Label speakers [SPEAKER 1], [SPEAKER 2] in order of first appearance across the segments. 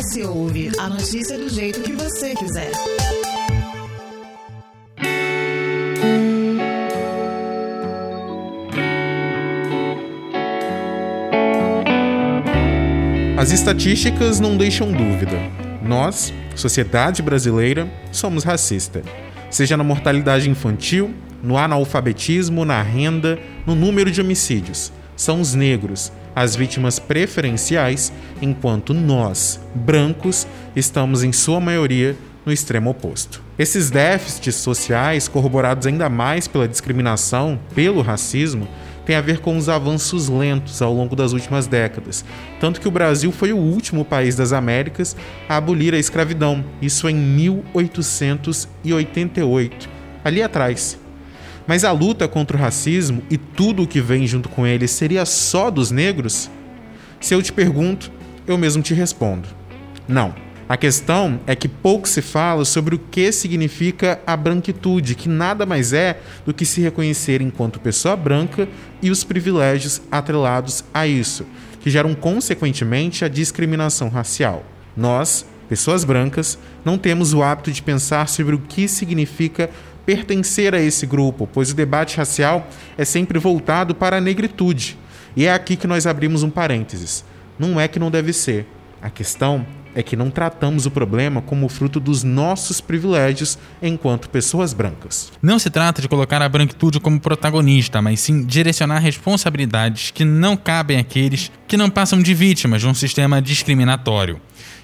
[SPEAKER 1] S Ouve, a notícia do jeito que você quiser.
[SPEAKER 2] As estatísticas não deixam dúvida. Nós, sociedade brasileira, somos racistas. Seja na mortalidade infantil, no analfabetismo, na renda, no número de homicídios. São os negros, as vítimas preferenciais, enquanto nós, brancos, estamos em sua maioria no extremo oposto. Esses déficits sociais, corroborados ainda mais pela discriminação, pelo racismo, tem a ver com os avanços lentos ao longo das últimas décadas, tanto que o Brasil foi o último país das Américas a abolir a escravidão, isso em 1888, ali atrás. Mas a luta contra o racismo e tudo o que vem junto com ele seria só dos negros? Se eu te pergunto, eu mesmo te respondo: não. A questão é que pouco se fala sobre o que significa a branquitude, que nada mais é do que se reconhecer enquanto pessoa branca e os privilégios atrelados a isso, que geram consequentemente a discriminação racial. Nós, pessoas brancas, não temos o hábito de pensar sobre o que significa pertencer a esse grupo, pois o debate racial é sempre voltado para a negritude. E é aqui que nós abrimos um parênteses. Não é que não deve ser. A questão é que não tratamos o problema como fruto dos nossos privilégios enquanto pessoas brancas.
[SPEAKER 3] Não se trata de colocar a branquitude como protagonista, mas sim direcionar responsabilidades que não cabem àqueles que não passam de vítimas de um sistema discriminatório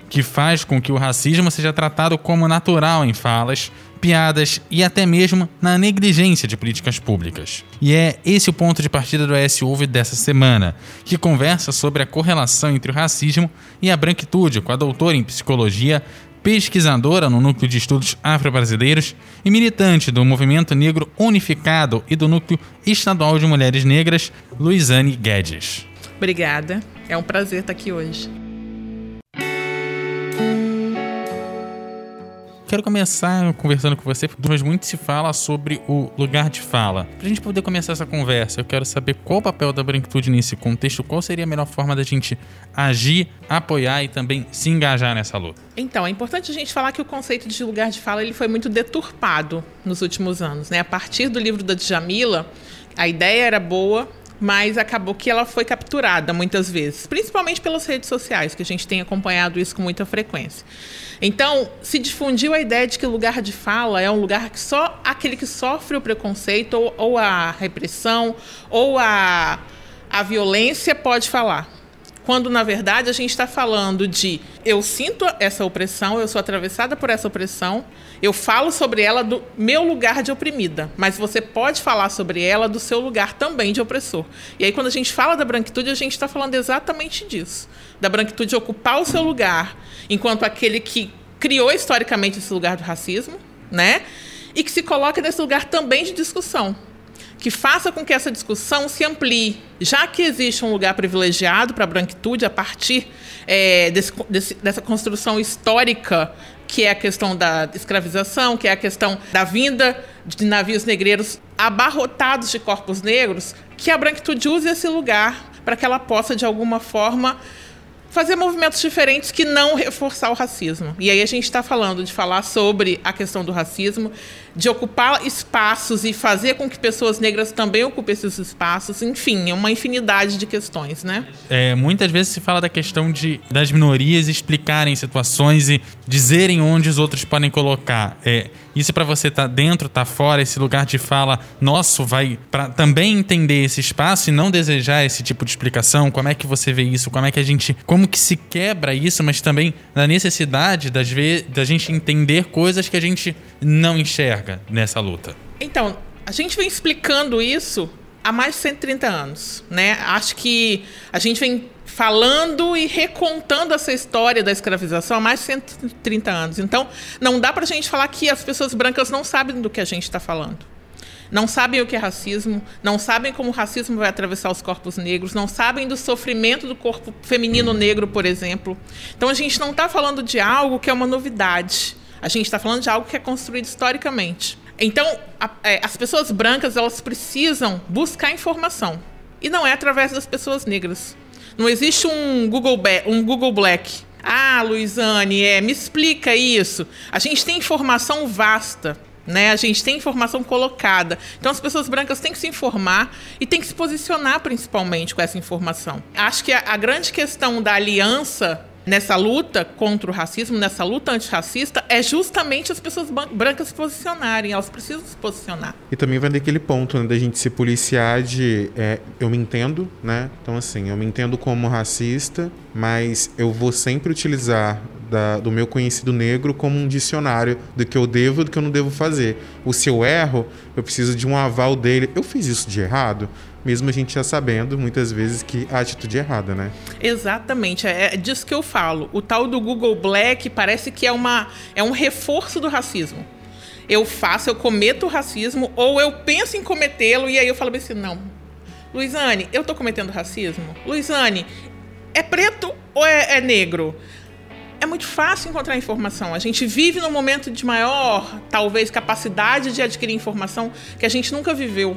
[SPEAKER 3] que faz com que o racismo seja tratado como natural em falas, piadas e até mesmo na negligência de políticas públicas. E é esse o ponto de partida do S Ouve dessa semana, que conversa sobre a correlação entre o racismo e a branquitude com a doutora em psicologia, pesquisadora no Núcleo de Estudos Afro-Brasileiros e militante do Movimento Negro Unificado e do Núcleo Estadual de Mulheres Negras, Luizane Guedes.
[SPEAKER 4] Obrigada. É um prazer estar aqui hoje.
[SPEAKER 3] Quero começar conversando com você, mas muito se fala sobre o lugar de fala. Para a gente poder começar essa conversa, eu quero saber qual o papel da branquitude nesse contexto, qual seria a melhor forma da gente agir, apoiar e também se engajar nessa luta.
[SPEAKER 4] Então, é importante a gente falar que o conceito de lugar de fala ele foi muito deturpado nos últimos anos. Né? A partir do livro da Djamila, a ideia era boa, mas acabou que ela foi capturada muitas vezes, principalmente pelas redes sociais, que a gente tem acompanhado isso com muita frequência. Então, se difundiu a ideia de que o lugar de fala é um lugar que só aquele que sofre o preconceito ou, ou a repressão ou a, a violência pode falar quando na verdade a gente está falando de eu sinto essa opressão, eu sou atravessada por essa opressão, eu falo sobre ela do meu lugar de oprimida, mas você pode falar sobre ela do seu lugar também de opressor. E aí, quando a gente fala da branquitude, a gente está falando exatamente disso: da branquitude ocupar o seu lugar enquanto aquele que criou historicamente esse lugar do racismo, né? E que se coloca nesse lugar também de discussão que faça com que essa discussão se amplie, já que existe um lugar privilegiado para a branquitude a partir é, desse, desse, dessa construção histórica que é a questão da escravização, que é a questão da vinda de navios negreiros abarrotados de corpos negros, que a branquitude use esse lugar para que ela possa, de alguma forma, fazer movimentos diferentes que não reforçar o racismo. E aí a gente está falando de falar sobre a questão do racismo, de ocupar espaços e fazer com que pessoas negras também ocupem esses espaços, enfim, é uma infinidade de questões, né?
[SPEAKER 3] É, muitas vezes se fala da questão de das minorias explicarem situações e dizerem onde os outros podem colocar. É, isso para você tá dentro, tá fora, esse lugar de fala nosso vai para também entender esse espaço e não desejar esse tipo de explicação. Como é que você vê isso? Como é que a gente, como que se quebra isso, mas também na necessidade das vezes da gente entender coisas que a gente não enxerga nessa luta?
[SPEAKER 4] Então, a gente vem explicando isso há mais de 130 anos, né? Acho que a gente vem falando e recontando essa história da escravização há mais de 130 anos. Então, não dá para a gente falar que as pessoas brancas não sabem do que a gente está falando. Não sabem o que é racismo, não sabem como o racismo vai atravessar os corpos negros, não sabem do sofrimento do corpo feminino negro, por exemplo. Então, a gente não está falando de algo que é uma novidade. A gente está falando de algo que é construído historicamente. Então, a, é, as pessoas brancas elas precisam buscar informação e não é através das pessoas negras. Não existe um Google, um Google Black. Ah, Luizane, é, me explica isso. A gente tem informação vasta. Né? A gente tem informação colocada. Então as pessoas brancas têm que se informar e têm que se posicionar principalmente com essa informação. Acho que a, a grande questão da aliança nessa luta contra o racismo, nessa luta antirracista, é justamente as pessoas brancas se posicionarem. Elas precisam se posicionar.
[SPEAKER 2] E também vai daquele ponto né, da gente se policiar de é, eu me entendo, né? Então, assim, eu me entendo como racista, mas eu vou sempre utilizar da, do meu conhecido negro como um dicionário do que eu devo e do que eu não devo fazer. O se eu erro, eu preciso de um aval dele. Eu fiz isso de errado? Mesmo a gente já sabendo muitas vezes que a atitude é errada, né?
[SPEAKER 4] Exatamente, é, é disso que eu falo. O tal do Google Black parece que é, uma, é um reforço do racismo. Eu faço, eu cometo racismo, ou eu penso em cometê-lo, e aí eu falo assim: não, Luizane, eu tô cometendo racismo? Luizane, é preto ou é, é negro? é muito fácil encontrar informação. A gente vive num momento de maior, talvez, capacidade de adquirir informação que a gente nunca viveu.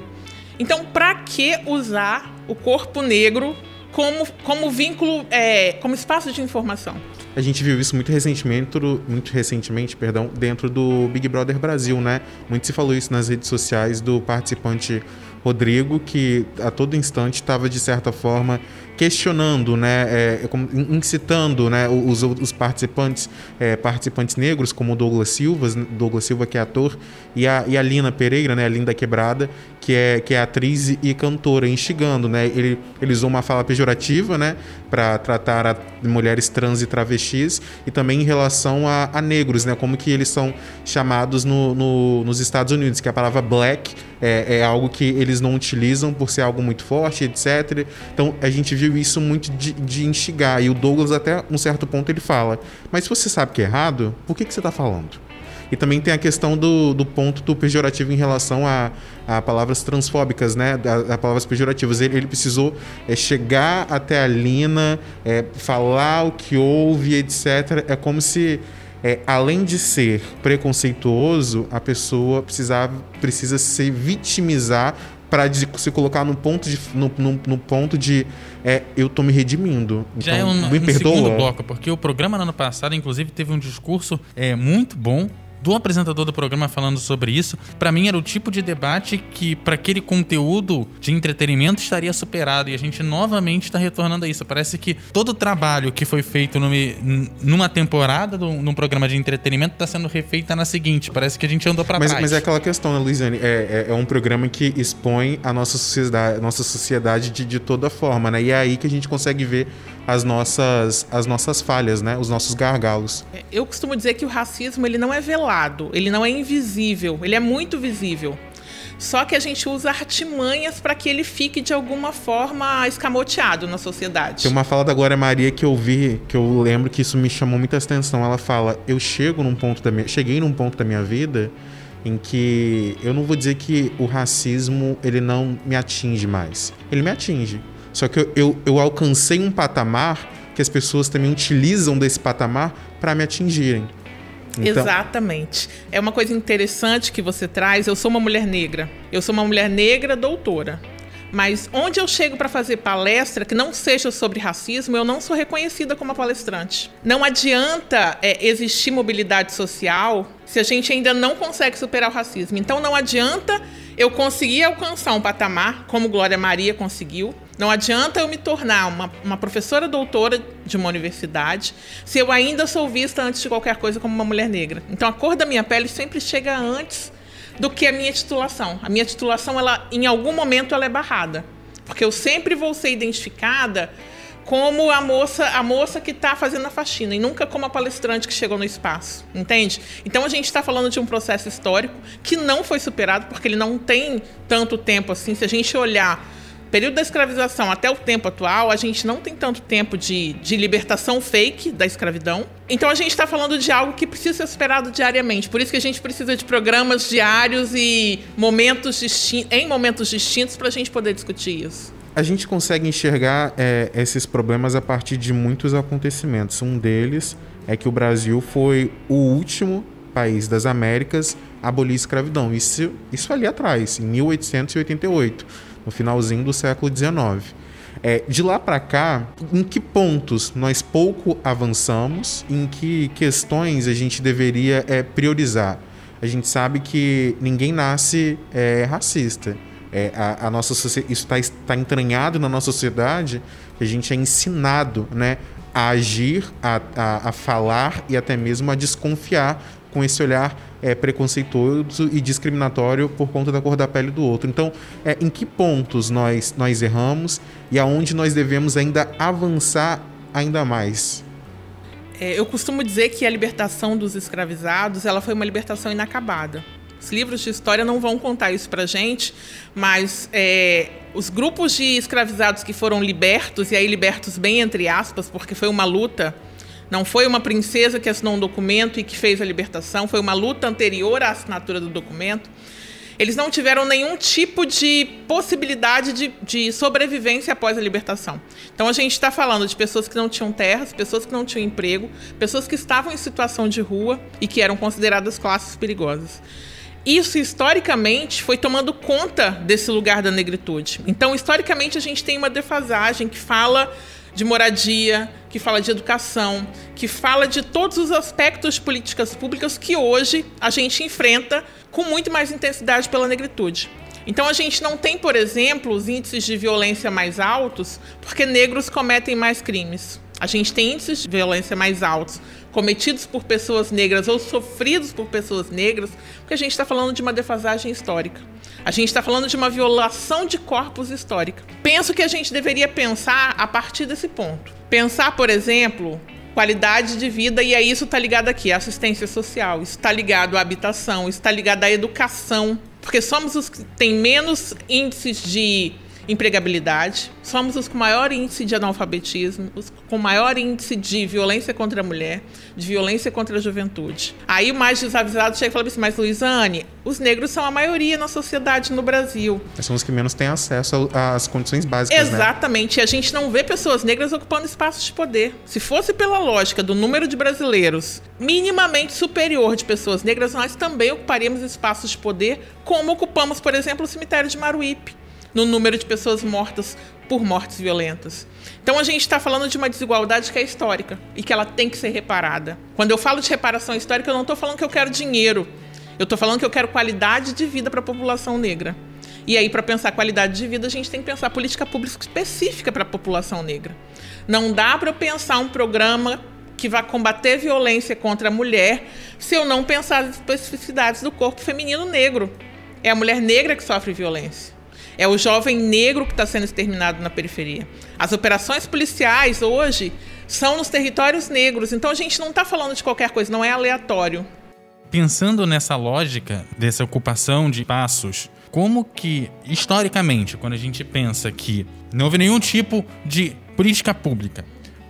[SPEAKER 4] Então, para que usar o corpo negro como, como vínculo, é, como espaço de informação?
[SPEAKER 2] A gente viu isso muito recentemente, muito recentemente, perdão, dentro do Big Brother Brasil, né? Muito se falou isso nas redes sociais do participante Rodrigo, que a todo instante estava de certa forma questionando, né, é, é incitando, né, os, os participantes, é, participantes negros, como Douglas Silva, Douglas Silva que é ator, e a, e a Lina Pereira, né, a Linda Quebrada, que é, que é atriz e cantora, instigando, né, ele, ele usou uma fala pejorativa, né, para tratar mulheres trans e travestis, e também em relação a, a negros, né, como que eles são chamados no, no, nos Estados Unidos, que a palavra black é, é algo que eles não utilizam por ser algo muito forte, etc. Então a gente viu isso muito de, de instigar. E o Douglas, até um certo ponto, ele fala: Mas se você sabe que é errado, por que, que você está falando? E também tem a questão do, do ponto do pejorativo em relação a, a palavras transfóbicas, né? A, a palavras pejorativas. Ele, ele precisou é, chegar até a Lina, é, falar o que houve, etc. É como se, é, além de ser preconceituoso, a pessoa precisava, precisa se vitimizar para se colocar no ponto de, no, no, no ponto de é, eu tô me redimindo.
[SPEAKER 3] Já então, é um, me um perdoa. segundo bloco, porque o programa no ano passado, inclusive, teve um discurso é, muito bom do apresentador do programa falando sobre isso, para mim era o tipo de debate que, para aquele conteúdo de entretenimento, estaria superado. E a gente novamente está retornando a isso. Parece que todo o trabalho que foi feito numa temporada de um programa de entretenimento está sendo refeito na seguinte. Parece que a gente andou para trás.
[SPEAKER 2] Mas é aquela questão, né, Luiziane? É, é, é, um programa que expõe a nossa sociedade, nossa sociedade de, de toda forma, né? E é aí que a gente consegue ver as nossas, as nossas falhas, né? Os nossos gargalos.
[SPEAKER 4] É, eu costumo dizer que o racismo ele não é velado, ele não é invisível, ele é muito visível. Só que a gente usa artimanhas para que ele fique de alguma forma escamoteado na sociedade.
[SPEAKER 2] Tem uma fala da Glória Maria que eu vi, que eu lembro que isso me chamou muita atenção. Ela fala: "Eu chego num ponto da minha, cheguei num ponto da minha vida em que eu não vou dizer que o racismo ele não me atinge mais. Ele me atinge. Só que eu, eu, eu alcancei um patamar que as pessoas também utilizam desse patamar para me atingirem.
[SPEAKER 4] Então... Exatamente. É uma coisa interessante que você traz. Eu sou uma mulher negra. Eu sou uma mulher negra doutora. Mas onde eu chego para fazer palestra que não seja sobre racismo, eu não sou reconhecida como palestrante. Não adianta é, existir mobilidade social se a gente ainda não consegue superar o racismo. Então não adianta eu conseguir alcançar um patamar como Glória Maria conseguiu. Não adianta eu me tornar uma, uma professora doutora de uma universidade se eu ainda sou vista antes de qualquer coisa como uma mulher negra. Então a cor da minha pele sempre chega antes do que a minha titulação. A minha titulação, ela, em algum momento, ela é barrada. Porque eu sempre vou ser identificada como a moça, a moça que está fazendo a faxina e nunca como a palestrante que chegou no espaço, entende? Então a gente está falando de um processo histórico que não foi superado porque ele não tem tanto tempo assim. Se a gente olhar período da escravização até o tempo atual, a gente não tem tanto tempo de, de libertação fake da escravidão. Então a gente está falando de algo que precisa ser superado diariamente. Por isso que a gente precisa de programas diários e momentos em momentos distintos para a gente poder discutir isso.
[SPEAKER 2] A gente consegue enxergar é, esses problemas a partir de muitos acontecimentos. Um deles é que o Brasil foi o último país das Américas a abolir a escravidão. Isso, isso ali atrás, em 1888 no finalzinho do século XIX. É, de lá para cá, em que pontos nós pouco avançamos, em que questões a gente deveria é, priorizar? A gente sabe que ninguém nasce é, racista. É, a, a, nossa isso está tá entranhado na nossa sociedade que a gente é ensinado né, a agir, a, a, a falar e até mesmo a desconfiar com esse olhar é, preconceituoso e discriminatório por conta da cor da pele do outro. Então, é, em que pontos nós, nós erramos e aonde nós devemos ainda avançar ainda mais?
[SPEAKER 4] É, eu costumo dizer que a libertação dos escravizados ela foi uma libertação inacabada. Os livros de história não vão contar isso pra gente, mas é, os grupos de escravizados que foram libertos, e aí libertos bem entre aspas, porque foi uma luta não foi uma princesa que assinou um documento e que fez a libertação, foi uma luta anterior à assinatura do documento. Eles não tiveram nenhum tipo de possibilidade de, de sobrevivência após a libertação. Então a gente está falando de pessoas que não tinham terras, pessoas que não tinham emprego, pessoas que estavam em situação de rua e que eram consideradas classes perigosas isso historicamente foi tomando conta desse lugar da negritude. Então, historicamente, a gente tem uma defasagem que fala de moradia, que fala de educação, que fala de todos os aspectos de políticas públicas que hoje a gente enfrenta com muito mais intensidade pela negritude. Então a gente não tem, por exemplo, os índices de violência mais altos porque negros cometem mais crimes. A gente tem índices de violência mais altos cometidos por pessoas negras ou sofridos por pessoas negras, porque a gente está falando de uma defasagem histórica. A gente está falando de uma violação de corpos histórica. Penso que a gente deveria pensar a partir desse ponto. Pensar, por exemplo, qualidade de vida, e aí isso está ligado aqui, à assistência social, isso está ligado à habitação, está ligado à educação, porque somos os que têm menos índices de empregabilidade, somos os com maior índice de analfabetismo, os com maior índice de violência contra a mulher, de violência contra a juventude. Aí o mais desavisado chega e fala assim, mas Luizane, os negros são a maioria na sociedade no Brasil.
[SPEAKER 2] São os que menos têm acesso às condições básicas,
[SPEAKER 4] né? Exatamente. Né? E a gente não vê pessoas negras ocupando espaços de poder. Se fosse pela lógica do número de brasileiros minimamente superior de pessoas negras, nós também ocuparíamos espaços de poder, como ocupamos, por exemplo, o cemitério de Maruípe no número de pessoas mortas por mortes violentas. Então a gente está falando de uma desigualdade que é histórica e que ela tem que ser reparada. Quando eu falo de reparação histórica, eu não estou falando que eu quero dinheiro. Eu estou falando que eu quero qualidade de vida para a população negra. E aí, para pensar qualidade de vida, a gente tem que pensar política pública específica para a população negra. Não dá para eu pensar um programa que vai combater violência contra a mulher se eu não pensar as especificidades do corpo feminino negro. É a mulher negra que sofre violência. É o jovem negro que está sendo exterminado na periferia. As operações policiais hoje são nos territórios negros. Então a gente não está falando de qualquer coisa, não é aleatório.
[SPEAKER 3] Pensando nessa lógica dessa ocupação de espaços, como que, historicamente, quando a gente pensa que não houve nenhum tipo de política pública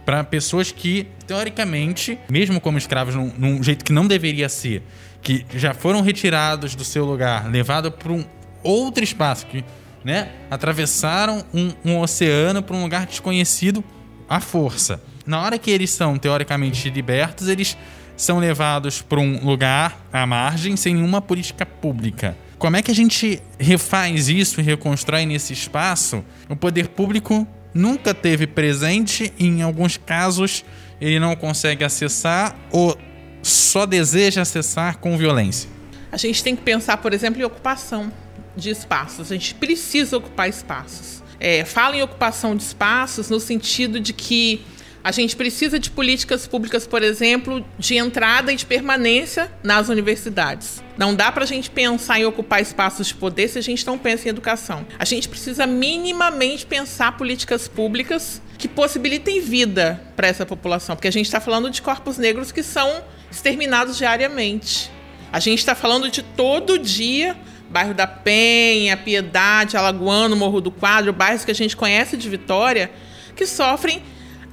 [SPEAKER 3] para pessoas que, teoricamente, mesmo como escravos num, num, jeito que não deveria ser, que já foram retirados do seu lugar, levados para um outro espaço, que né? Atravessaram um, um oceano para um lugar desconhecido à força. Na hora que eles são teoricamente libertos, eles são levados para um lugar à margem sem nenhuma política pública. Como é que a gente refaz isso e reconstrói nesse espaço? O poder público nunca teve presente, e em alguns casos ele não consegue acessar ou só deseja acessar com violência.
[SPEAKER 4] A gente tem que pensar, por exemplo, em ocupação de espaços. A gente precisa ocupar espaços. É, fala em ocupação de espaços no sentido de que a gente precisa de políticas públicas, por exemplo, de entrada e de permanência nas universidades. Não dá para a gente pensar em ocupar espaços de poder se a gente não pensa em educação. A gente precisa minimamente pensar políticas públicas que possibilitem vida para essa população, porque a gente está falando de corpos negros que são exterminados diariamente. A gente está falando de todo dia bairro da Penha, Piedade, Alagoano, Morro do Quadro, bairros que a gente conhece de Vitória, que sofrem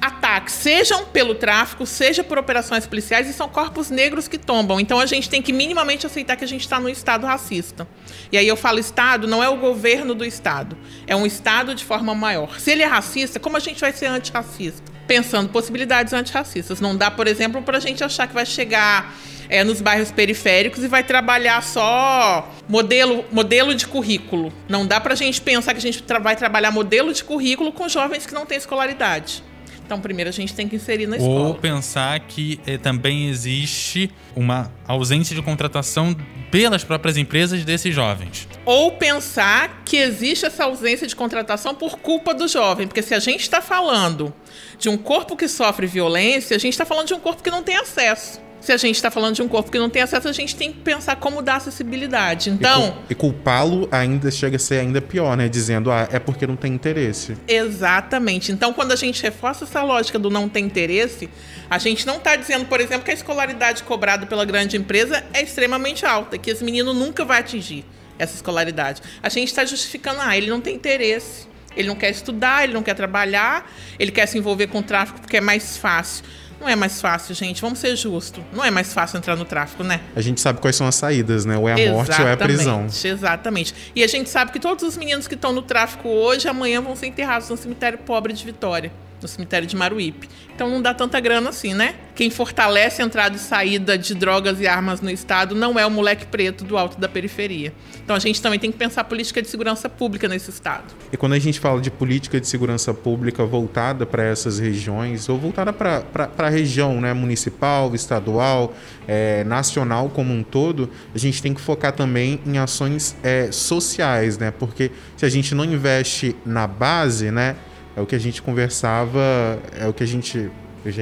[SPEAKER 4] ataques, sejam pelo tráfico, seja por operações policiais, e são corpos negros que tombam. Então a gente tem que minimamente aceitar que a gente está num Estado racista. E aí eu falo Estado, não é o governo do Estado, é um Estado de forma maior. Se ele é racista, como a gente vai ser antirracista? Pensando possibilidades antirracistas. Não dá, por exemplo, para a gente achar que vai chegar é, nos bairros periféricos e vai trabalhar só modelo, modelo de currículo. Não dá pra gente pensar que a gente tra vai trabalhar modelo de currículo com jovens que não têm escolaridade. Então, primeiro a gente tem que inserir na escola.
[SPEAKER 3] Ou pensar que eh, também existe uma ausência de contratação pelas próprias empresas desses jovens.
[SPEAKER 4] Ou pensar que existe essa ausência de contratação por culpa do jovem. Porque se a gente está falando de um corpo que sofre violência, a gente está falando de um corpo que não tem acesso se a gente está falando de um corpo que não tem acesso, a gente tem que pensar como dar acessibilidade. Então.
[SPEAKER 2] E, culpá-lo ainda chega a ser ainda pior, né? Dizendo, ah, é porque não tem interesse.
[SPEAKER 4] Exatamente. Então, quando a gente reforça essa lógica do não ter interesse, a gente não está dizendo, por exemplo, que a escolaridade cobrada pela grande empresa é extremamente alta, que esse menino nunca vai atingir essa escolaridade. A gente está justificando, ah, ele não tem interesse. Ele não quer estudar, ele não quer trabalhar, ele quer se envolver com o tráfico porque é mais fácil. Não é mais fácil, gente. Vamos ser justos. Não é mais fácil entrar no tráfico, né?
[SPEAKER 2] A gente sabe quais são as saídas, né? Ou é a exatamente, morte ou é a prisão.
[SPEAKER 4] Exatamente. E a gente sabe que todos os meninos que estão no tráfico hoje, amanhã vão ser enterrados no cemitério pobre de Vitória no cemitério de Maruípe. Então não dá tanta grana assim, né? Quem fortalece a entrada e saída de drogas e armas no estado não é o moleque preto do alto da periferia. Então a gente também tem que pensar política de segurança pública nesse estado.
[SPEAKER 2] E quando a gente fala de política de segurança pública voltada para essas regiões, ou voltada para a região né, municipal, estadual, é, nacional como um todo, a gente tem que focar também em ações é, sociais, né? Porque se a gente não investe na base, né? É o que a gente conversava, é o que a gente.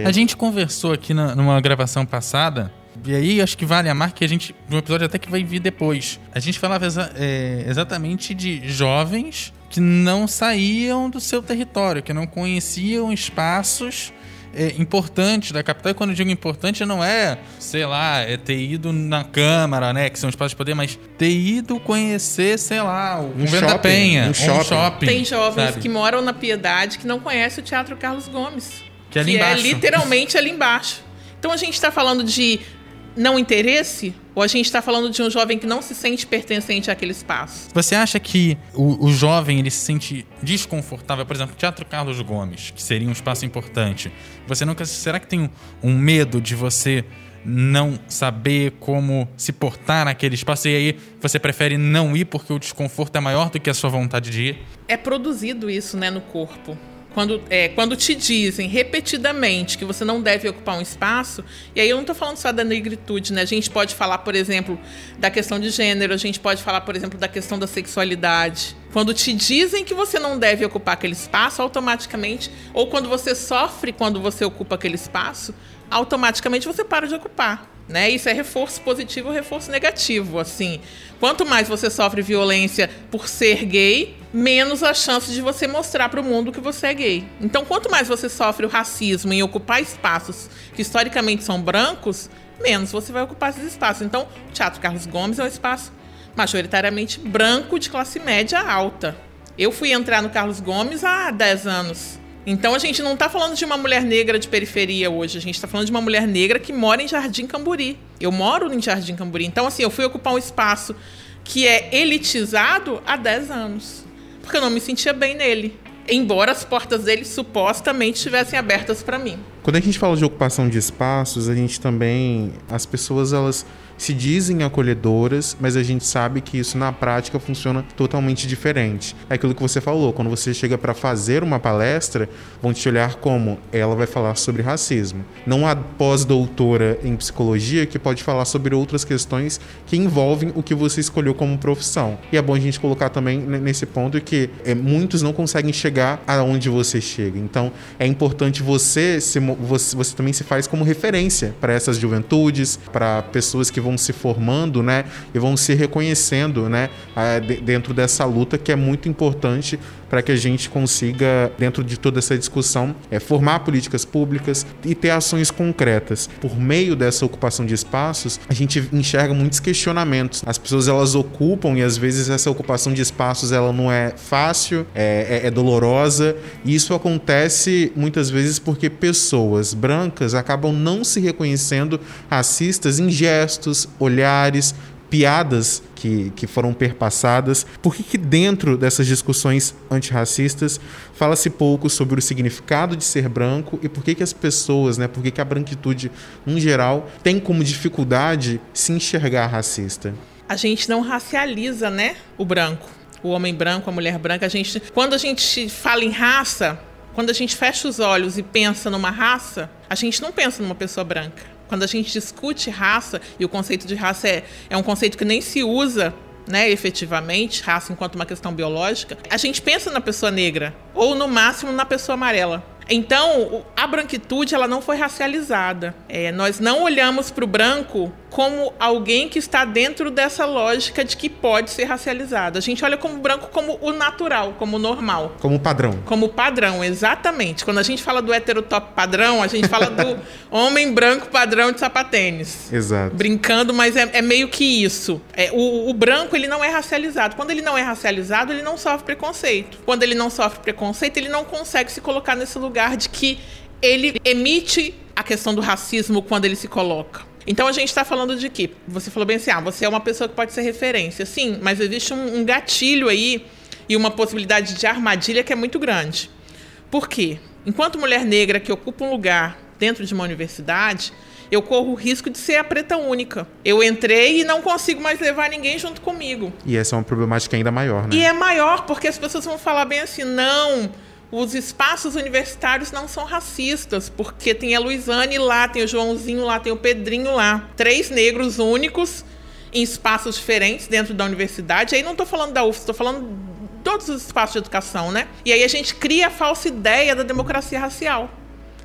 [SPEAKER 3] A gente conversou aqui na, numa gravação passada, e aí acho que vale a marca que a gente. Um episódio até que vai vir depois. A gente falava exa é, exatamente de jovens que não saíam do seu território, que não conheciam espaços é, importante da capital. E quando eu digo importante, não é, sei lá, é ter ido na Câmara, né? Que são espaços de poder, mas ter ido conhecer, sei lá, o um Venda Penha, um shopping. um shopping.
[SPEAKER 4] Tem jovens sabe? que moram na Piedade que não conhecem o Teatro Carlos Gomes.
[SPEAKER 3] Que é ali que é embaixo.
[SPEAKER 4] É literalmente ali embaixo. Então a gente está falando de não interesse? Ou a gente está falando de um jovem que não se sente pertencente àquele espaço?
[SPEAKER 3] Você acha que o, o jovem ele se sente desconfortável, por exemplo, Teatro Carlos Gomes, que seria um espaço importante? Você nunca. Será que tem um, um medo de você não saber como se portar naquele espaço e aí você prefere não ir porque o desconforto é maior do que a sua vontade de ir?
[SPEAKER 4] É produzido isso, né, no corpo quando, é, quando te dizem repetidamente que você não deve ocupar um espaço, e aí eu não estou falando só da negritude, né? A gente pode falar, por exemplo, da questão de gênero, a gente pode falar, por exemplo, da questão da sexualidade. Quando te dizem que você não deve ocupar aquele espaço, automaticamente, ou quando você sofre quando você ocupa aquele espaço, automaticamente você para de ocupar. Né? Isso é reforço positivo ou reforço negativo. Assim, quanto mais você sofre violência por ser gay, menos a chance de você mostrar para o mundo que você é gay. Então, quanto mais você sofre o racismo em ocupar espaços que historicamente são brancos, menos você vai ocupar esses espaços. Então, o Teatro Carlos Gomes é um espaço majoritariamente branco de classe média alta. Eu fui entrar no Carlos Gomes há 10 anos. Então a gente não está falando de uma mulher negra de periferia hoje, a gente está falando de uma mulher negra que mora em Jardim Camburi. Eu moro em Jardim Camburi. Então, assim, eu fui ocupar um espaço que é elitizado há 10 anos. Porque eu não me sentia bem nele. Embora as portas dele supostamente estivessem abertas para mim.
[SPEAKER 2] Quando a gente fala de ocupação de espaços, a gente também. As pessoas, elas se dizem acolhedoras, mas a gente sabe que isso na prática funciona totalmente diferente. É aquilo que você falou, quando você chega para fazer uma palestra, vão te olhar como ela vai falar sobre racismo. Não há pós-doutora em psicologia que pode falar sobre outras questões que envolvem o que você escolheu como profissão. E é bom a gente colocar também nesse ponto que é, muitos não conseguem chegar aonde você chega. Então, é importante você se, você, você também se faz como referência para essas juventudes, para pessoas que vão se formando, né, e vão se reconhecendo, né, dentro dessa luta que é muito importante para que a gente consiga, dentro de toda essa discussão, é, formar políticas públicas e ter ações concretas. Por meio dessa ocupação de espaços, a gente enxerga muitos questionamentos. As pessoas elas ocupam e às vezes essa ocupação de espaços ela não é fácil, é, é, é dolorosa. E isso acontece muitas vezes porque pessoas brancas acabam não se reconhecendo racistas em gestos, olhares, piadas que, que foram perpassadas. Por que, que dentro dessas discussões antirracistas fala-se pouco sobre o significado de ser branco e por que, que as pessoas, né, por que, que a branquitude, em geral, tem como dificuldade se enxergar racista?
[SPEAKER 4] A gente não racializa, né, o branco. O homem branco, a mulher branca, a gente, quando a gente fala em raça, quando a gente fecha os olhos e pensa numa raça, a gente não pensa numa pessoa branca. Quando a gente discute raça, e o conceito de raça é, é um conceito que nem se usa né, efetivamente, raça enquanto uma questão biológica, a gente pensa na pessoa negra, ou no máximo na pessoa amarela. Então, a branquitude ela não foi racializada. É, nós não olhamos para o branco como alguém que está dentro dessa lógica de que pode ser racializado. A gente olha como branco como o natural, como o normal.
[SPEAKER 2] Como padrão.
[SPEAKER 4] Como padrão, exatamente. Quando a gente fala do heterotop padrão, a gente fala do homem branco padrão de sapatênis.
[SPEAKER 2] Exato.
[SPEAKER 4] Brincando, mas é, é meio que isso. É, o, o branco, ele não é racializado. Quando ele não é racializado, ele não sofre preconceito. Quando ele não sofre preconceito, ele não consegue se colocar nesse lugar de que ele emite a questão do racismo quando ele se coloca. Então a gente está falando de que você falou bem assim, ah, você é uma pessoa que pode ser referência, sim, mas existe um, um gatilho aí e uma possibilidade de armadilha que é muito grande. Por quê? Enquanto mulher negra que ocupa um lugar dentro de uma universidade, eu corro o risco de ser a preta única. Eu entrei e não consigo mais levar ninguém junto comigo.
[SPEAKER 2] E essa é uma problemática ainda maior, né?
[SPEAKER 4] E é maior porque as pessoas vão falar bem assim, não, os espaços universitários não são racistas, porque tem a Luizane lá, tem o Joãozinho lá, tem o Pedrinho lá. Três negros únicos em espaços diferentes dentro da universidade. Aí não estou falando da UFS, estou falando de todos os espaços de educação, né? E aí a gente cria a falsa ideia da democracia racial.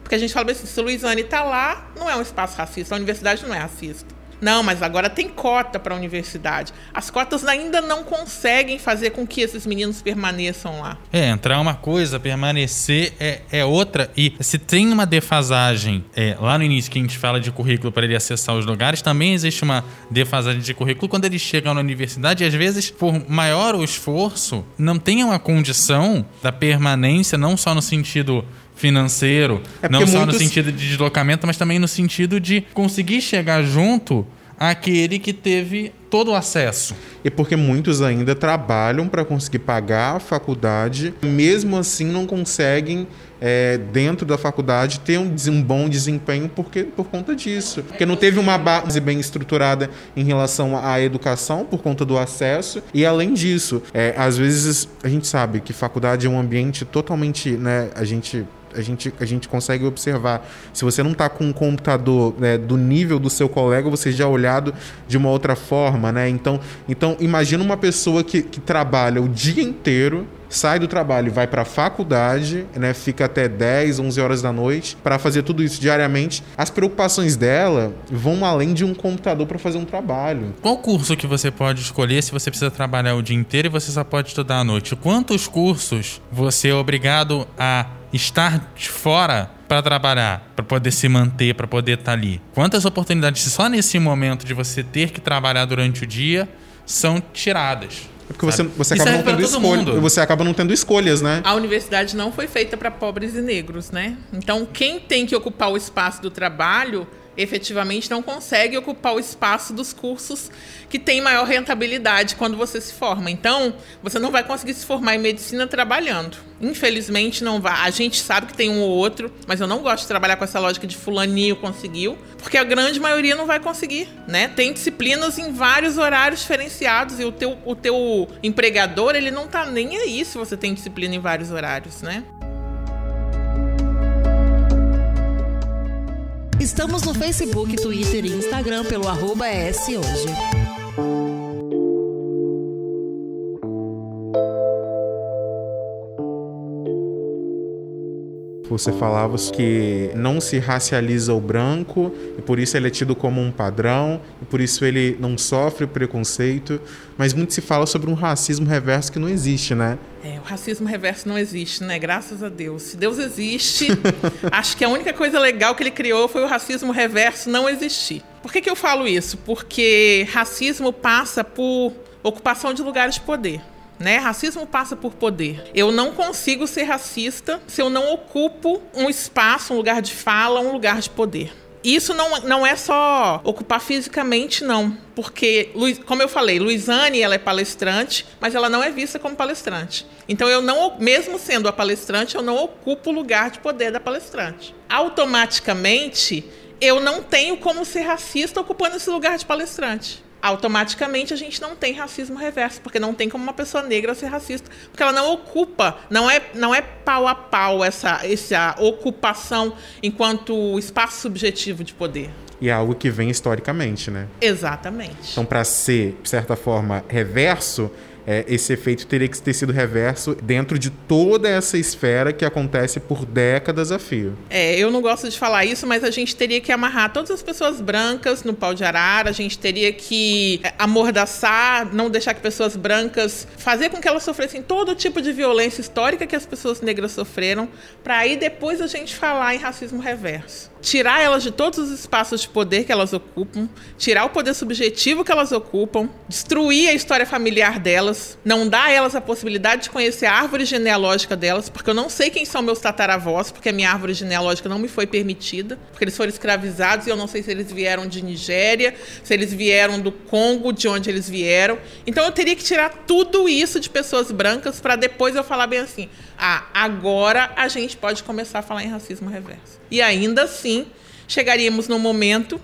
[SPEAKER 4] Porque a gente fala assim, se Luizane está lá, não é um espaço racista, a universidade não é racista. Não, mas agora tem cota para a universidade. As cotas ainda não conseguem fazer com que esses meninos permaneçam lá.
[SPEAKER 3] É, entrar é uma coisa, permanecer é, é outra. E se tem uma defasagem é, lá no início que a gente fala de currículo para ele acessar os lugares, também existe uma defasagem de currículo quando ele chega na universidade e às vezes, por maior o esforço, não tem uma condição da permanência, não só no sentido financeiro,
[SPEAKER 2] É
[SPEAKER 3] não só no
[SPEAKER 2] muitos-
[SPEAKER 3] sentido de deslocamento, mas também no sentido de conseguir chegar junto àquele que teve todo o acesso.
[SPEAKER 2] E porque muitos ainda trabalham para conseguir pagar a faculdade, mesmo assim não conseguem, é, dentro da faculdade, ter um, um bom desempenho porque, por conta disso. Porque não teve uma base bem estruturada em relação à educação, por conta do acesso. E além disso, é, às vezes a gente sabe que faculdade é um ambiente totalmente. Né, a gente a gente, a gente consegue observar. Se você não está com um computador né, do nível do seu colega, você já é olhado de uma outra forma, né? Então, então imagina uma pessoa que, que trabalha o dia inteiro, sai do trabalho e vai para a faculdade, né? Fica até 10, 11 horas da noite para fazer tudo isso diariamente. As preocupações dela vão além de um computador para fazer um trabalho.
[SPEAKER 3] Qual curso que você pode escolher se você precisa trabalhar o dia inteiro e você só pode estudar à noite? Quantos cursos você é obrigado a estar de fora para trabalhar, para poder se manter, para poder estar ali? Quantas oportunidades só nesse momento de você ter que trabalhar durante o dia são tiradas?
[SPEAKER 2] É porque você,
[SPEAKER 3] sabe?
[SPEAKER 2] você
[SPEAKER 3] Isso
[SPEAKER 2] acaba não tendo escolha. Você acaba não tendo escolhas, né?
[SPEAKER 4] A universidade não foi feita para pobres e negros, né? Então, quem tem que ocupar o espaço do trabalho, efetivamente não consegue ocupar o espaço dos cursos que têm maior rentabilidade quando você se forma. Então, você não vai conseguir se formar em medicina trabalhando. Infelizmente, não vai. A gente sabe que tem um ou outro, mas eu não gosto de trabalhar com essa lógica de fulaninho conseguiu, porque a grande maioria não vai conseguir, né? Tem disciplinas em vários horários diferenciados e o teu, o teu empregador, ele não tá nem aí se você tem disciplina em vários horários, né?
[SPEAKER 1] Estamos no Facebook, Twitter e Instagram pelo arroba S hoje.
[SPEAKER 2] Você falava que não se racializa o branco e por isso ele é tido como um padrão e por isso ele não sofre preconceito, mas muito se fala sobre um racismo reverso que não existe, né?
[SPEAKER 4] É, o racismo reverso não existe, né? Graças a Deus. Se Deus existe, acho que a única coisa legal que ele criou foi o racismo reverso não existir. Por que, que eu falo isso? Porque racismo passa por ocupação de lugares de poder. Né? Racismo passa por poder. Eu não consigo ser racista se eu não ocupo um espaço, um lugar de fala, um lugar de poder. isso não, não é só ocupar fisicamente, não. Porque, como eu falei, Luizane ela é palestrante, mas ela não é vista como palestrante. Então, eu não, mesmo sendo a palestrante, eu não ocupo o lugar de poder da palestrante. Automaticamente, eu não tenho como ser racista ocupando esse lugar de palestrante automaticamente a gente não tem racismo reverso, porque não tem como uma pessoa negra ser racista, porque ela não ocupa, não é, não é pau a pau essa, essa ocupação enquanto espaço subjetivo de poder.
[SPEAKER 2] E é algo que vem historicamente, né?
[SPEAKER 4] Exatamente.
[SPEAKER 2] Então, para ser, de certa forma, reverso, é, esse efeito teria que ter sido reverso dentro de toda essa esfera que acontece por décadas a fio.
[SPEAKER 4] É, eu não gosto de falar isso, mas a gente teria que amarrar todas as pessoas brancas no pau de arara, a gente teria que é, amordaçar, não deixar que pessoas brancas, fazer com que elas sofressem todo tipo de violência histórica que as pessoas negras sofreram, para aí depois a gente falar em racismo reverso tirar elas de todos os espaços de poder que elas ocupam, tirar o poder subjetivo que elas ocupam, destruir a história familiar delas, não dar a elas a possibilidade de conhecer a árvore genealógica delas, porque eu não sei quem são meus tataravós, porque a minha árvore genealógica não me foi permitida, porque eles foram escravizados e eu não sei se eles vieram de Nigéria, se eles vieram do Congo, de onde eles vieram. Então eu teria que tirar tudo isso de pessoas brancas para depois eu falar bem assim: ah, agora a gente pode começar a falar em racismo reverso. E ainda assim, chegaríamos num momento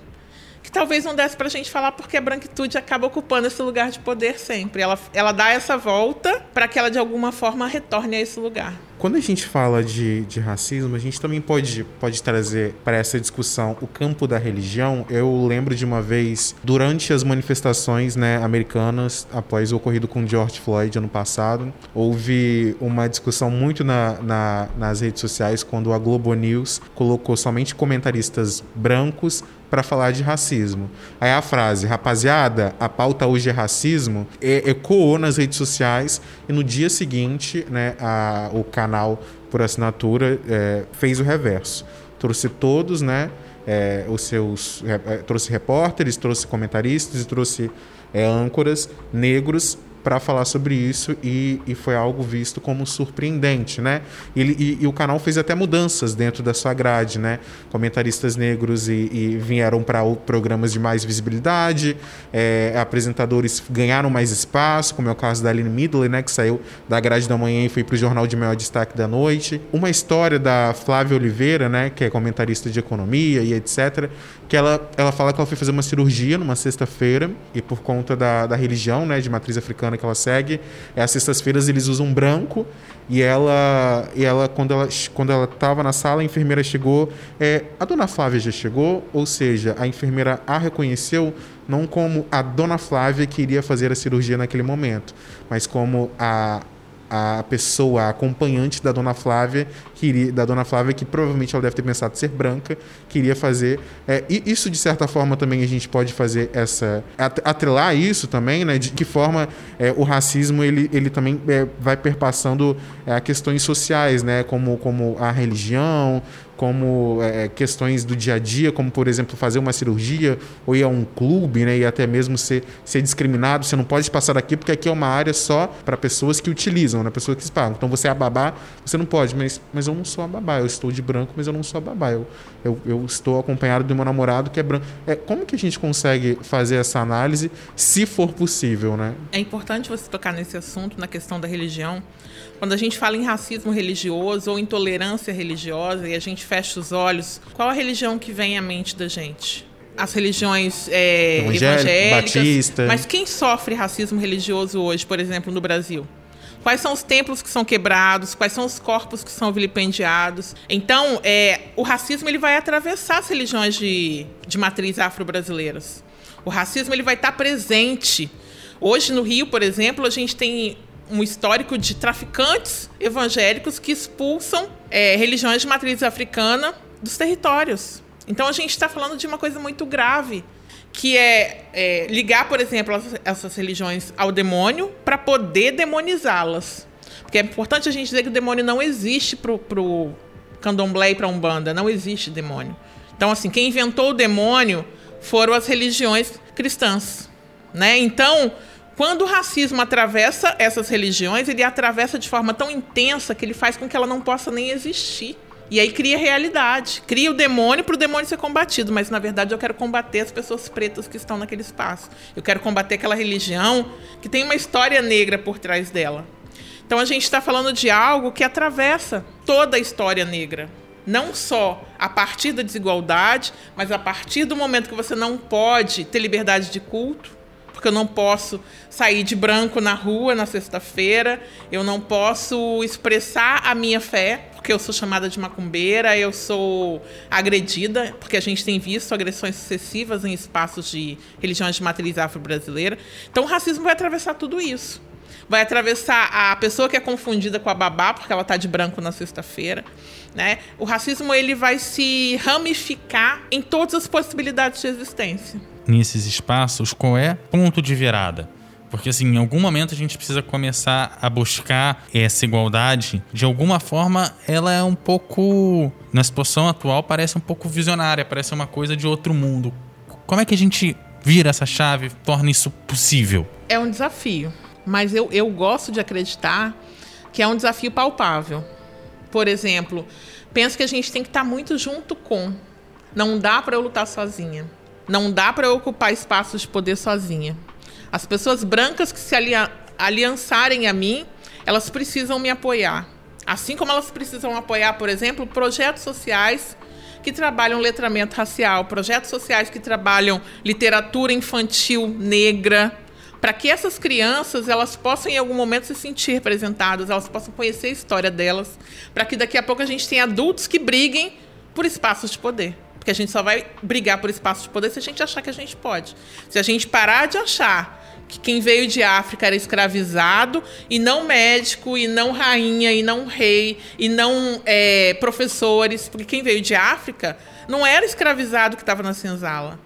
[SPEAKER 4] que talvez não desse para a gente falar porque a branquitude acaba ocupando esse lugar de poder sempre. Ela, ela dá essa volta para que ela de alguma forma retorne a esse lugar.
[SPEAKER 2] Quando a gente fala de, de racismo, a gente também pode, pode trazer para essa discussão o campo da religião. Eu lembro de uma vez, durante as manifestações né, americanas, após o ocorrido com George Floyd ano passado, houve uma discussão muito na, na, nas redes sociais quando a Globo News colocou somente comentaristas brancos para falar de racismo. Aí a frase, rapaziada, a pauta hoje é racismo, ecoou nas redes sociais e no dia seguinte, né, a, o canal por assinatura é, fez o reverso. Trouxe todos, né, é, os seus, é, trouxe repórteres, trouxe comentaristas e trouxe é, âncoras negros para falar sobre isso e, e, foi algo visto como surpreendente, né? Ele, e, e, o canal fez até mudanças dentro da sua grade, né? Comentaristas negros e, e vieram para programas de mais visibilidade, é, apresentadores ganharam mais espaço, como é o caso da Aline Midley, né? Que saiu da grade da manhã e foi para o jornal de maior destaque da noite. Uma história da Flávia Oliveira, né? Que é comentarista de economia e etc. Que ela, ela fala que ela foi fazer uma cirurgia numa sexta-feira e por conta da, da religião, né? De matriz africana que ela segue, é às sextas-feiras eles usam branco e ela, e ela quando ela quando ela estava na sala, a enfermeira chegou, é, a dona Flávia já chegou, ou seja, a enfermeira a reconheceu não como a dona Flávia que iria fazer a cirurgia naquele momento, mas como a a pessoa, a acompanhante da dona Flávia, queria, da dona Flávia, que provavelmente ela deve ter pensado ser branca, queria fazer. É, e isso, de certa forma, também a gente pode fazer essa. atrelar isso também, né? De que forma é, o racismo ele, ele também é, vai perpassando é, questões sociais, né? Como, como a religião, como é, questões do dia a dia, como por exemplo fazer uma cirurgia ou ir a um clube, né, e até mesmo ser, ser discriminado. Você não pode passar aqui porque aqui é uma área só para pessoas que utilizam, né, pessoas que pagam. Então você é a babá, você não pode, mas, mas eu não sou a babá, eu estou de branco, mas eu não sou a babá. Eu, eu, eu estou acompanhado do meu namorado que é branco. É, como que a gente consegue fazer essa análise, se for possível, né?
[SPEAKER 4] É importante você tocar nesse assunto, na questão da religião. Quando a gente fala em racismo religioso ou intolerância religiosa e a gente fecha os olhos, qual a religião que vem à mente da gente? As religiões é, evangélicas. Batista. Mas quem sofre racismo religioso hoje, por exemplo, no Brasil? Quais são os templos que são quebrados? Quais são os corpos que são vilipendiados? Então, é, o racismo ele vai atravessar as religiões de, de matriz afro-brasileiras. O racismo ele vai estar presente. Hoje, no Rio, por exemplo, a gente tem um histórico de traficantes evangélicos que expulsam é, religiões de matriz africana dos territórios. Então a gente está falando de uma coisa muito grave, que é, é ligar, por exemplo, essas religiões ao demônio para poder demonizá-las. Porque é importante a gente dizer que o demônio não existe para o candomblé e para a umbanda, não existe demônio. Então, assim, quem inventou o demônio foram as religiões cristãs. Né? Então, quando o racismo atravessa essas religiões, ele atravessa de forma tão intensa que ele faz com que ela não possa nem existir. E aí cria realidade, cria o demônio para o demônio ser combatido, mas na verdade eu quero combater as pessoas pretas que estão naquele espaço. Eu quero combater aquela religião que tem uma história negra por trás dela. Então a gente está falando de algo que atravessa toda a história negra. Não só a partir da desigualdade, mas a partir do momento que você não pode ter liberdade de culto, porque eu não posso sair de branco na rua na sexta-feira, eu não posso expressar a minha fé, porque eu sou chamada de macumbeira, eu sou agredida, porque a gente tem visto agressões sucessivas em espaços de religiões de matriz afro-brasileira. Então o racismo vai atravessar tudo isso vai atravessar a pessoa que é confundida com a babá porque ela está de branco na sexta-feira, né? O racismo ele vai se ramificar em todas as possibilidades de existência.
[SPEAKER 3] Nesses espaços, qual é ponto de virada? Porque, assim, em algum momento a gente precisa começar a buscar essa igualdade. De alguma forma, ela é um pouco. Na situação atual, parece um pouco visionária, parece uma coisa de outro mundo. Como é que a gente vira essa chave, torna isso possível?
[SPEAKER 4] É um desafio mas eu, eu gosto de acreditar que é um desafio palpável. Por exemplo, penso que a gente tem que estar muito junto com. Não dá para eu lutar sozinha. Não dá para eu ocupar espaços de poder sozinha. As pessoas brancas que se alia aliançarem a mim, elas precisam me apoiar. Assim como elas precisam apoiar, por exemplo, projetos sociais que trabalham letramento racial, projetos sociais que trabalham literatura infantil negra, para que essas crianças elas possam em algum momento se sentir representadas, elas possam conhecer a história delas, para que daqui a pouco a gente tenha adultos que briguem por espaços de poder. Porque a gente só vai brigar por espaços de poder se a gente achar que a gente pode. Se a gente parar de achar que quem veio de África era escravizado e não médico, e não rainha, e não rei, e não é, professores, porque quem veio de África não era escravizado que estava na senzala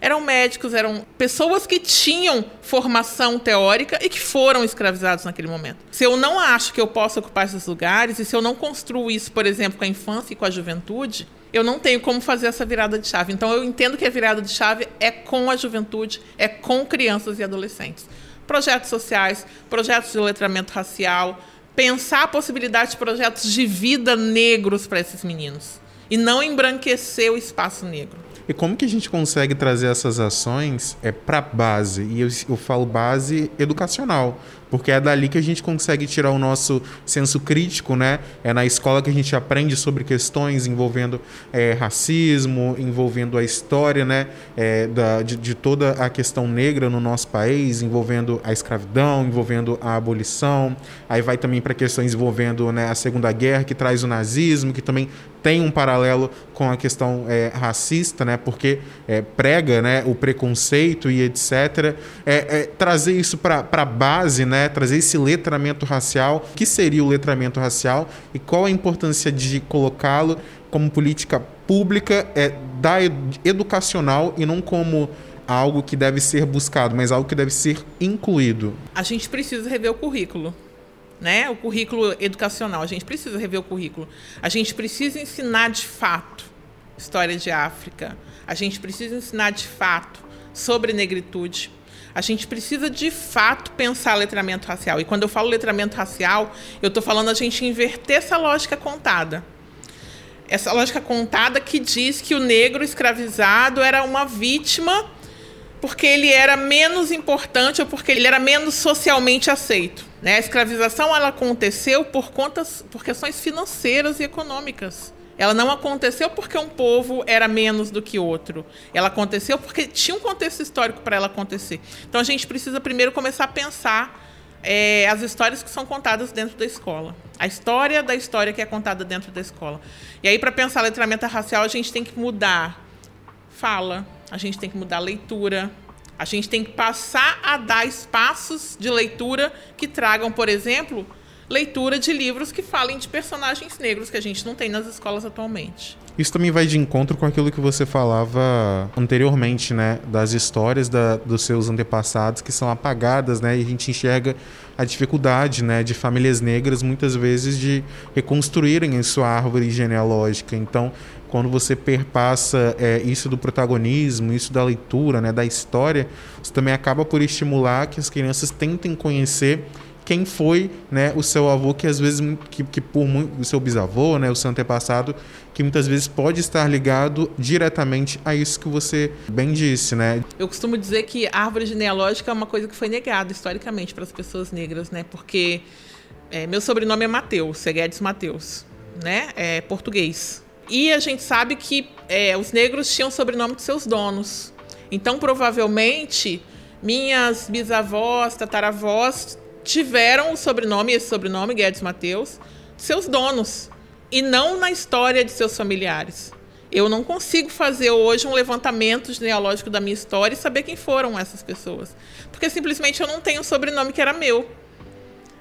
[SPEAKER 4] eram médicos, eram pessoas que tinham formação teórica e que foram escravizados naquele momento. Se eu não acho que eu posso ocupar esses lugares, e se eu não construo isso, por exemplo, com a infância e com a juventude, eu não tenho como fazer essa virada de chave. Então, eu entendo que a virada de chave é com a juventude, é com crianças e adolescentes. Projetos sociais, projetos de letramento racial, pensar a possibilidade de projetos de vida negros para esses meninos. E não embranquecer o espaço negro.
[SPEAKER 2] E como que a gente consegue trazer essas ações é, para base? E eu, eu falo base educacional, porque é dali que a gente consegue tirar o nosso senso crítico, né? É na escola que a gente aprende sobre questões envolvendo é, racismo, envolvendo a história, né? É, da, de, de, toda a questão negra no nosso país, envolvendo a escravidão, envolvendo a abolição. Aí vai também para questões envolvendo né, a Segunda Guerra, que traz o nazismo, que também tem um paralelo com a questão é, racista, né? Porque é, prega, né, o preconceito e etc. É, é, trazer isso para a base, né? Né, trazer esse letramento racial. O que seria o letramento racial e qual a importância de colocá-lo como política pública é, da educacional e não como algo que deve ser buscado, mas algo que deve ser incluído.
[SPEAKER 4] A gente precisa rever o currículo. Né? O currículo educacional, a gente precisa rever o currículo. A gente precisa ensinar de fato história de África. A gente precisa ensinar de fato sobre negritude. A gente precisa de fato pensar letramento racial. E quando eu falo letramento racial, eu estou falando a gente inverter essa lógica contada. Essa lógica contada que diz que o negro escravizado era uma vítima porque ele era menos importante ou porque ele era menos socialmente aceito. Né? A escravização ela aconteceu por, contas, por questões financeiras e econômicas. Ela não aconteceu porque um povo era menos do que outro. Ela aconteceu porque tinha um contexto histórico para ela acontecer. Então a gente precisa primeiro começar a pensar é, as histórias que são contadas dentro da escola. A história da história que é contada dentro da escola. E aí, para pensar letramento racial, a gente tem que mudar fala, a gente tem que mudar leitura, a gente tem que passar a dar espaços de leitura que tragam, por exemplo, leitura de livros que falem de personagens negros que a gente não tem nas escolas atualmente.
[SPEAKER 2] Isso também vai de encontro com aquilo que você falava anteriormente, né? Das histórias da, dos seus antepassados que são apagadas, né? E a gente enxerga a dificuldade, né? De famílias negras, muitas vezes, de reconstruírem a sua árvore genealógica. Então, quando você perpassa é, isso do protagonismo, isso da leitura, né? Da história, você também acaba por estimular que as crianças tentem conhecer quem foi né, o seu avô, que às vezes, que, que por muito, o seu bisavô, né, o seu antepassado, que muitas vezes pode estar ligado diretamente a isso que você bem disse, né?
[SPEAKER 4] Eu costumo dizer que árvore genealógica é uma coisa que foi negada historicamente para as pessoas negras, né? Porque é, meu sobrenome é Mateus, é Guedes Mateus, né? É português. E a gente sabe que é, os negros tinham o sobrenome de seus donos. Então, provavelmente, minhas bisavós, tataravós tiveram o sobrenome, esse sobrenome, Guedes Mateus, seus donos, e não na história de seus familiares. Eu não consigo fazer hoje um levantamento genealógico da minha história e saber quem foram essas pessoas. Porque simplesmente eu não tenho um sobrenome que era meu.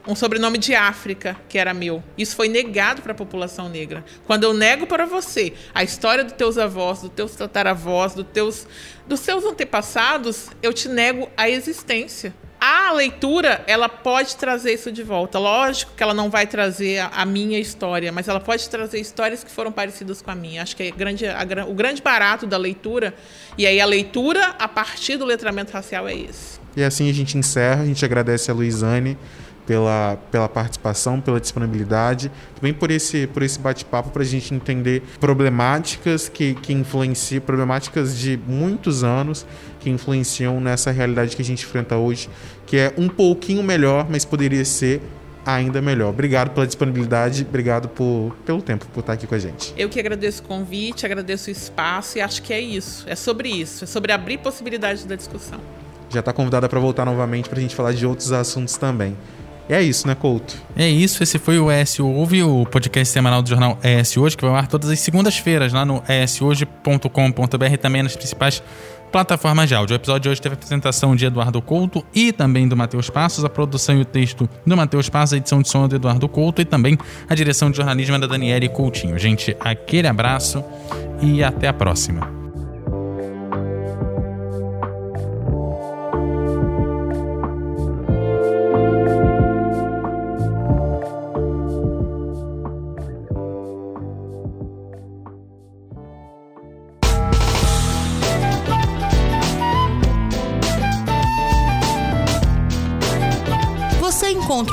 [SPEAKER 4] Um sobrenome de África, que era meu. Isso foi negado para a população negra. Quando eu nego para você a história dos teus avós, dos teus tataravós, dos teus, dos seus antepassados, eu te nego a existência a leitura ela pode trazer isso de volta. Lógico que ela não vai trazer a, a, minha história, mas ela pode trazer histórias que foram parecidas com a minha. Acho que é grande, a, o grande barato da leitura, e aí a leitura a partir do letramento racial é esse.
[SPEAKER 2] E assim a gente encerra, a gente agradece a Luizane pela, pela participação, pela disponibilidade, também por esse, por esse bate-papo para a gente entender problemáticas que, que influenciam, problemáticas de muitos anos que influenciam nessa realidade que a gente enfrenta hoje, que é um pouquinho melhor, mas poderia ser ainda melhor. Obrigado pela disponibilidade, obrigado por, pelo tempo, por estar aqui com a gente.
[SPEAKER 4] Eu que agradeço o convite, agradeço o espaço e acho que é isso. É sobre isso, é sobre abrir possibilidades da discussão.
[SPEAKER 2] Já está convidada para voltar novamente para a gente falar de outros assuntos também. É isso, né, Couto?
[SPEAKER 3] É isso, esse foi o ES Ouve, o podcast semanal do jornal ES Hoje, que vai ao ar todas as segundas-feiras lá no eshoje.com.br e também nas principais plataformas de áudio. O episódio de hoje teve a apresentação de Eduardo Couto e também do Matheus Passos, a produção e o texto do Matheus Passos, a edição de som do Eduardo Couto e também a direção de jornalismo da Daniele Coutinho. Gente, aquele abraço e até a próxima.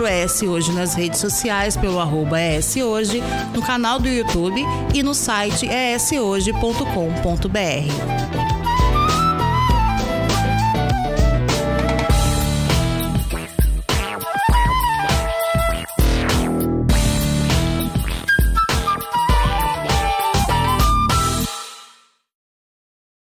[SPEAKER 1] O ES Hoje nas redes sociais pelo arroba Hoje, no canal do YouTube e no site eshoje.com.br.